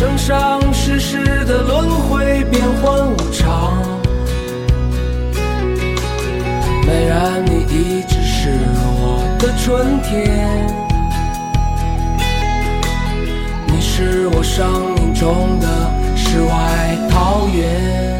生生世世的轮回，变幻无常。美人，你一直是我的春天，你是我生命中的世外桃源。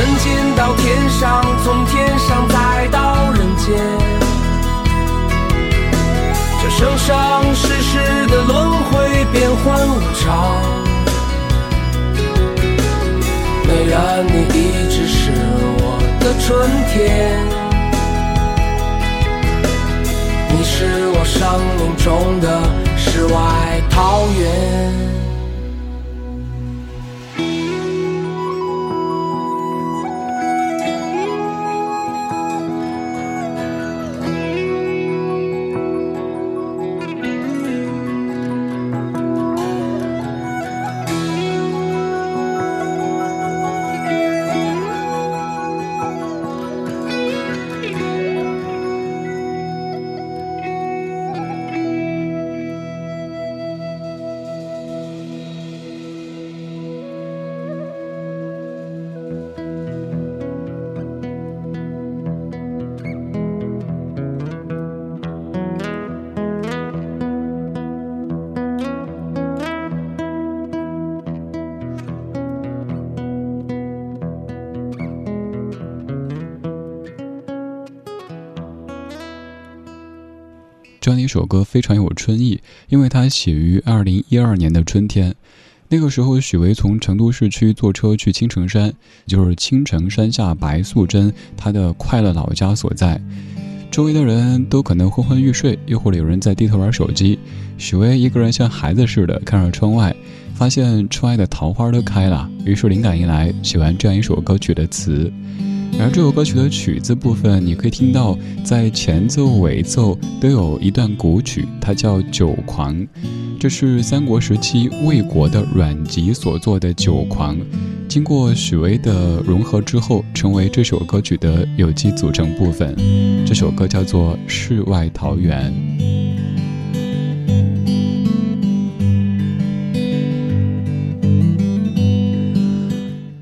人间到天上，从天上再到人间。这生生世世的轮回，变幻无常。美人，你一直是我的春天，你是我生命中的世外桃源。这样的一首歌非常有春意，因为它写于二零一二年的春天。那个时候，许巍从成都市区坐车去青城山，就是青城山下白素贞她的快乐老家所在。周围的人都可能昏昏欲睡，又或者有人在低头玩手机。许巍一个人像孩子似的看着窗外，发现窗外的桃花都开了，于是灵感一来，写完这样一首歌曲的词。而这首歌曲的曲子部分，你可以听到在前奏、尾奏都有一段古曲，它叫《酒狂》。这是三国时期魏国的阮籍所作的《酒狂》，经过许巍的融合之后，成为这首歌曲的有机组成部分。这首歌叫做《世外桃源》。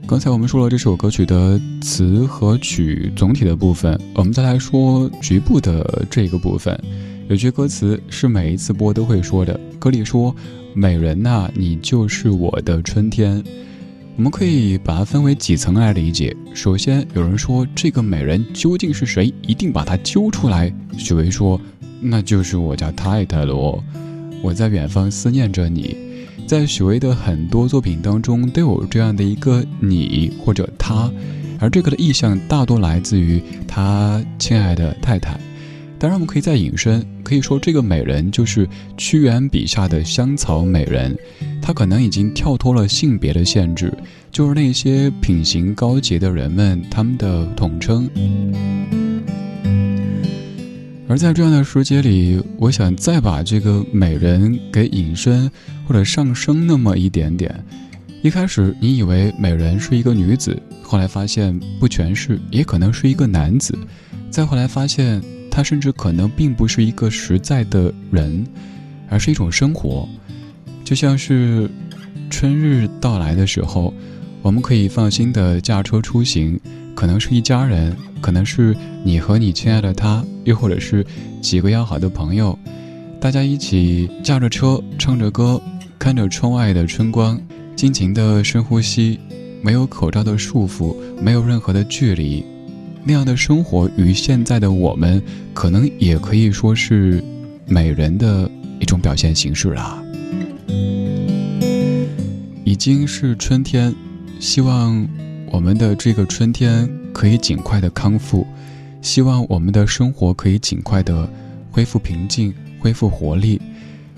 刚才我们说了这首歌曲的词和曲总体的部分，我们再来说局部的这个部分。有句歌词是每一次播都会说的，歌里说：“美人呐，你就是我的春天。”我们可以把它分为几层来理解。首先，有人说这个美人究竟是谁？一定把她揪出来。许巍说：“那就是我家太太罗，我在远方思念着你。”在许巍的很多作品当中都有这样的一个你或者他，而这个的意象大多来自于他亲爱的太太。当然，我们可以再引申，可以说这个美人就是屈原笔下的香草美人，她可能已经跳脱了性别的限制，就是那些品行高洁的人们他们的统称。而在这样的时节里，我想再把这个美人给引申或者上升那么一点点。一开始你以为美人是一个女子，后来发现不全是，也可能是一个男子，再后来发现。她甚至可能并不是一个实在的人，而是一种生活，就像是春日到来的时候，我们可以放心的驾车出行，可能是一家人，可能是你和你亲爱的他，又或者是几个要好的朋友，大家一起驾着车，唱着歌，看着窗外的春光，尽情的深呼吸，没有口罩的束缚，没有任何的距离。那样的生活与现在的我们，可能也可以说是美人的一种表现形式啦。已经是春天，希望我们的这个春天可以尽快的康复，希望我们的生活可以尽快的恢复平静、恢复活力，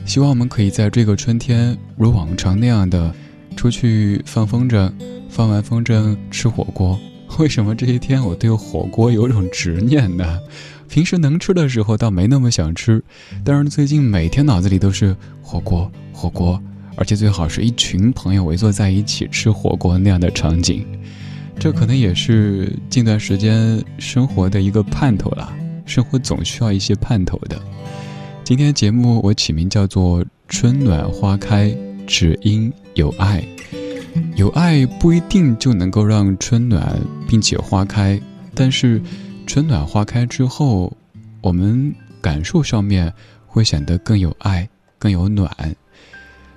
希望我们可以在这个春天如往常那样的出去放风筝，放完风筝吃火锅。为什么这些天我对火锅有种执念呢？平时能吃的时候倒没那么想吃，但是最近每天脑子里都是火锅，火锅，而且最好是一群朋友围坐在一起吃火锅那样的场景。这可能也是近段时间生活的一个盼头了。生活总需要一些盼头的。今天节目我起名叫做“春暖花开，只因有爱”。有爱不一定就能够让春暖并且花开，但是春暖花开之后，我们感受上面会显得更有爱、更有暖。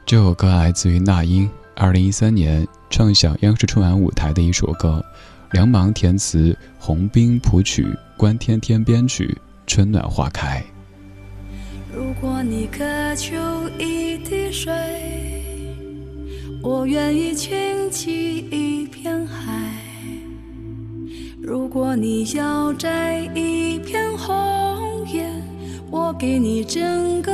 这首歌来自于那英，二零一三年唱响央视春晚舞台的一首歌，梁芒填词，洪斌谱曲，关天天编曲，春暖花开。如果你渴求一滴水。我愿意倾起一片海，如果你要摘一片红叶，我给你整个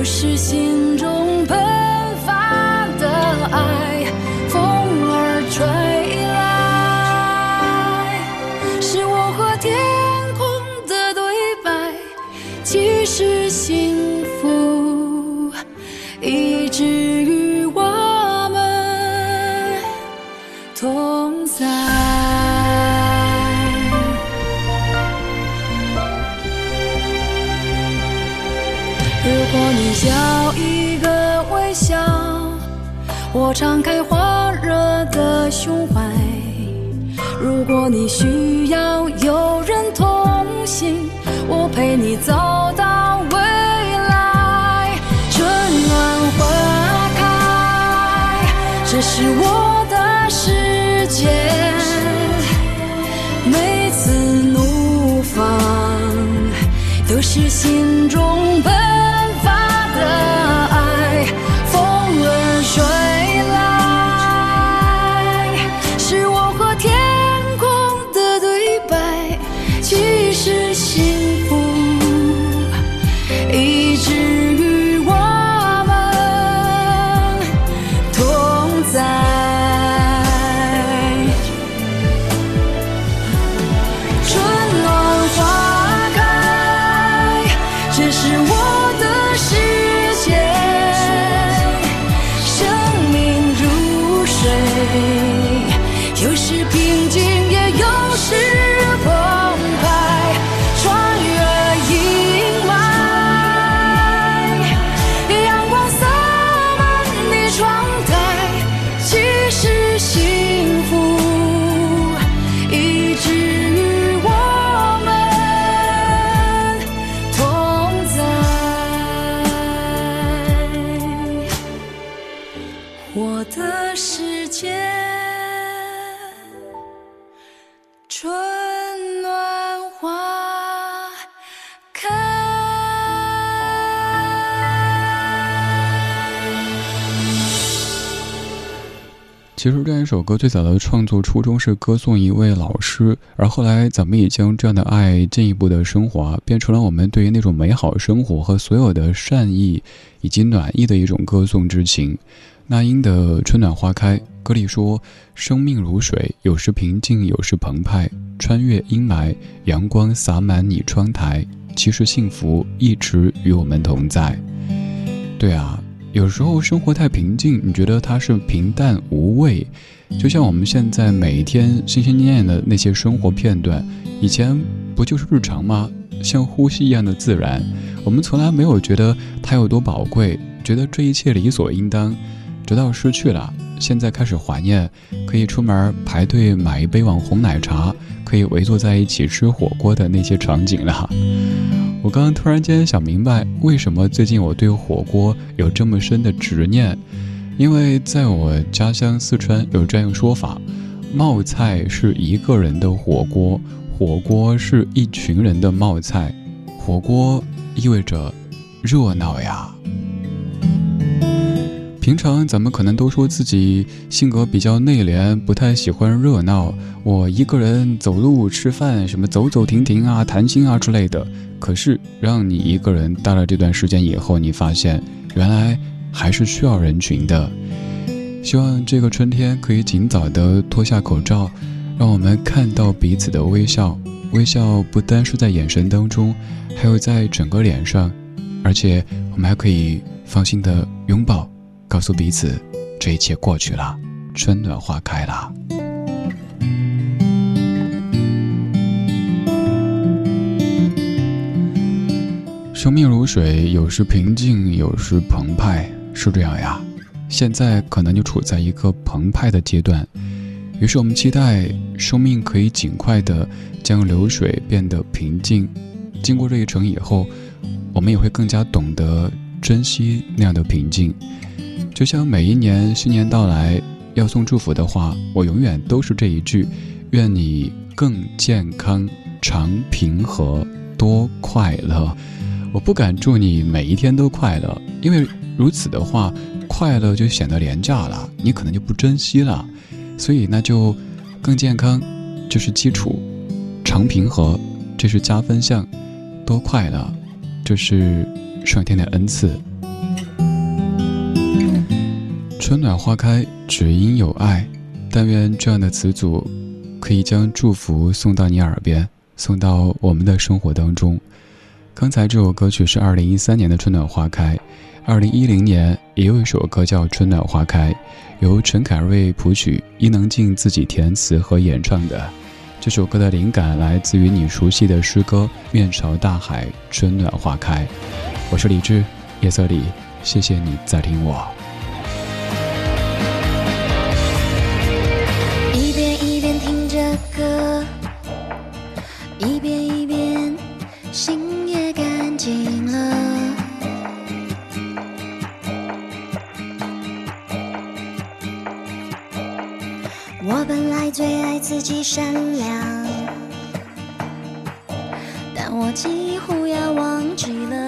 不是心中我敞开火热的胸怀；如果你需要有人同行，我陪你走。其实这一首歌最早的创作初衷是歌颂一位老师，而后来咱们也将这样的爱进一步的升华，变成了我们对于那种美好生活和所有的善意以及暖意的一种歌颂之情。那英的《春暖花开》歌里说：“生命如水，有时平静，有时澎湃，穿越阴霾，阳光洒满你窗台，其实幸福一直与我们同在。”对啊。有时候生活太平静，你觉得它是平淡无味，就像我们现在每一天心心念念的那些生活片段，以前不就是日常吗？像呼吸一样的自然，我们从来没有觉得它有多宝贵，觉得这一切理所应当，直到失去了，现在开始怀念，可以出门排队买一杯网红奶茶，可以围坐在一起吃火锅的那些场景了。我刚刚突然间想明白，为什么最近我对火锅有这么深的执念？因为在我家乡四川有这样说法：冒菜是一个人的火锅，火锅是一群人的冒菜。火锅意味着热闹呀。平常咱们可能都说自己性格比较内敛，不太喜欢热闹。我一个人走路、吃饭，什么走走停停啊、谈心啊之类的。可是，让你一个人待了这段时间以后，你发现原来还是需要人群的。希望这个春天可以尽早的脱下口罩，让我们看到彼此的微笑。微笑不单是在眼神当中，还有在整个脸上，而且我们还可以放心的拥抱。告诉彼此，这一切过去了，春暖花开了。生命如水，有时平静，有时澎湃，是这样呀。现在可能就处在一个澎湃的阶段，于是我们期待生命可以尽快的将流水变得平静。经过这一程以后，我们也会更加懂得珍惜那样的平静。就像每一年新年到来要送祝福的话，我永远都是这一句：愿你更健康、常平和、多快乐。我不敢祝你每一天都快乐，因为如此的话，快乐就显得廉价了，你可能就不珍惜了。所以那就更健康，这是基础；常平和，这是加分项；多快乐，这是上天的恩赐。春暖花开，只因有爱。但愿这样的词组，可以将祝福送到你耳边，送到我们的生活当中。刚才这首歌曲是二零一三年的《春暖花开》，二零一零年也有一首歌叫《春暖花开》，由陈凯瑞谱曲，伊能静自己填词和演唱的。这首歌的灵感来自于你熟悉的诗歌《面朝大海，春暖花开》。我是李志。夜色里，谢谢你在听我。我本来最爱自己善良，但我几乎要忘记了。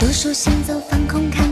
读书行走，放空看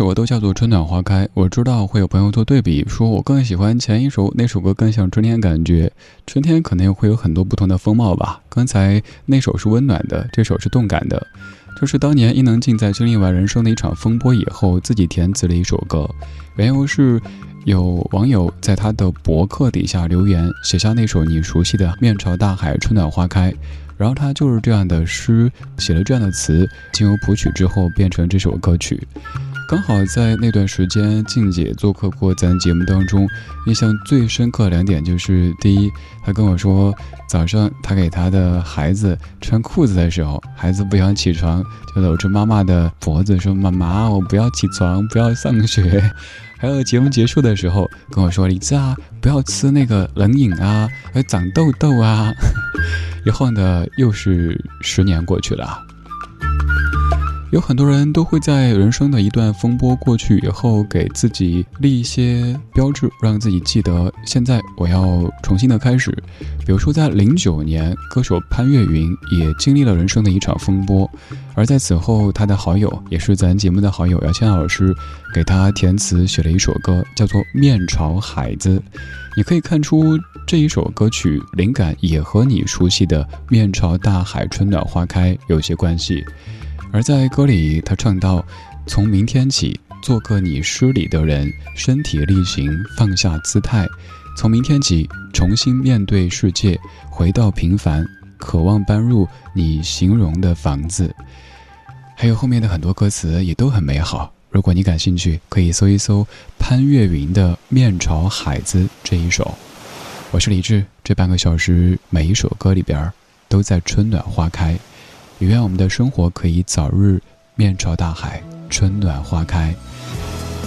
首歌都叫做《春暖花开》，我知道会有朋友做对比，说我更喜欢前一首，那首歌更像春天感觉。春天可能会有很多不同的风貌吧。刚才那首是温暖的，这首是动感的。就是当年伊能静在经历完人生的一场风波以后，自己填词的一首歌。缘由是有网友在他的博客底下留言，写下那首你熟悉的《面朝大海，春暖花开》。然后他就是这样的诗，写了这样的词，经由谱曲之后变成这首歌曲。刚好在那段时间，静姐做客过咱节目当中，印象最深刻两点就是：第一，她跟我说，早上她给她的孩子穿裤子的时候，孩子不想起床，就搂着妈妈的脖子说：“妈妈，我不要起床，不要上学。”还有节目结束的时候跟我说：“李子啊，不要吃那个冷饮啊，会长痘痘啊。”以后呢，又是十年过去了。有很多人都会在人生的一段风波过去以后，给自己立一些标志，让自己记得现在我要重新的开始。比如说，在零九年，歌手潘越云也经历了人生的一场风波，而在此后，他的好友也是咱节目的好友姚谦老师，给他填词写了一首歌，叫做《面朝海子》。你可以看出这一首歌曲灵感也和你熟悉的“面朝大海，春暖花开”有些关系。而在歌里，他唱到：“从明天起，做个你诗里的人，身体力行，放下姿态。从明天起，重新面对世界，回到平凡，渴望搬入你形容的房子。”还有后面的很多歌词也都很美好。如果你感兴趣，可以搜一搜潘越云的《面朝海子》这一首。我是李志，这半个小时每一首歌里边都在春暖花开。也愿我们的生活可以早日面朝大海，春暖花开。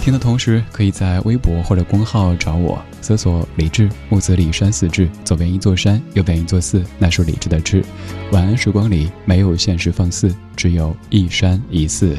听的同时，可以在微博或者公号找我，搜索“李志木子李山四志”，左边一座山，右边一座寺，那是李志的志。晚安时光里没有现实放肆，只有一山一寺。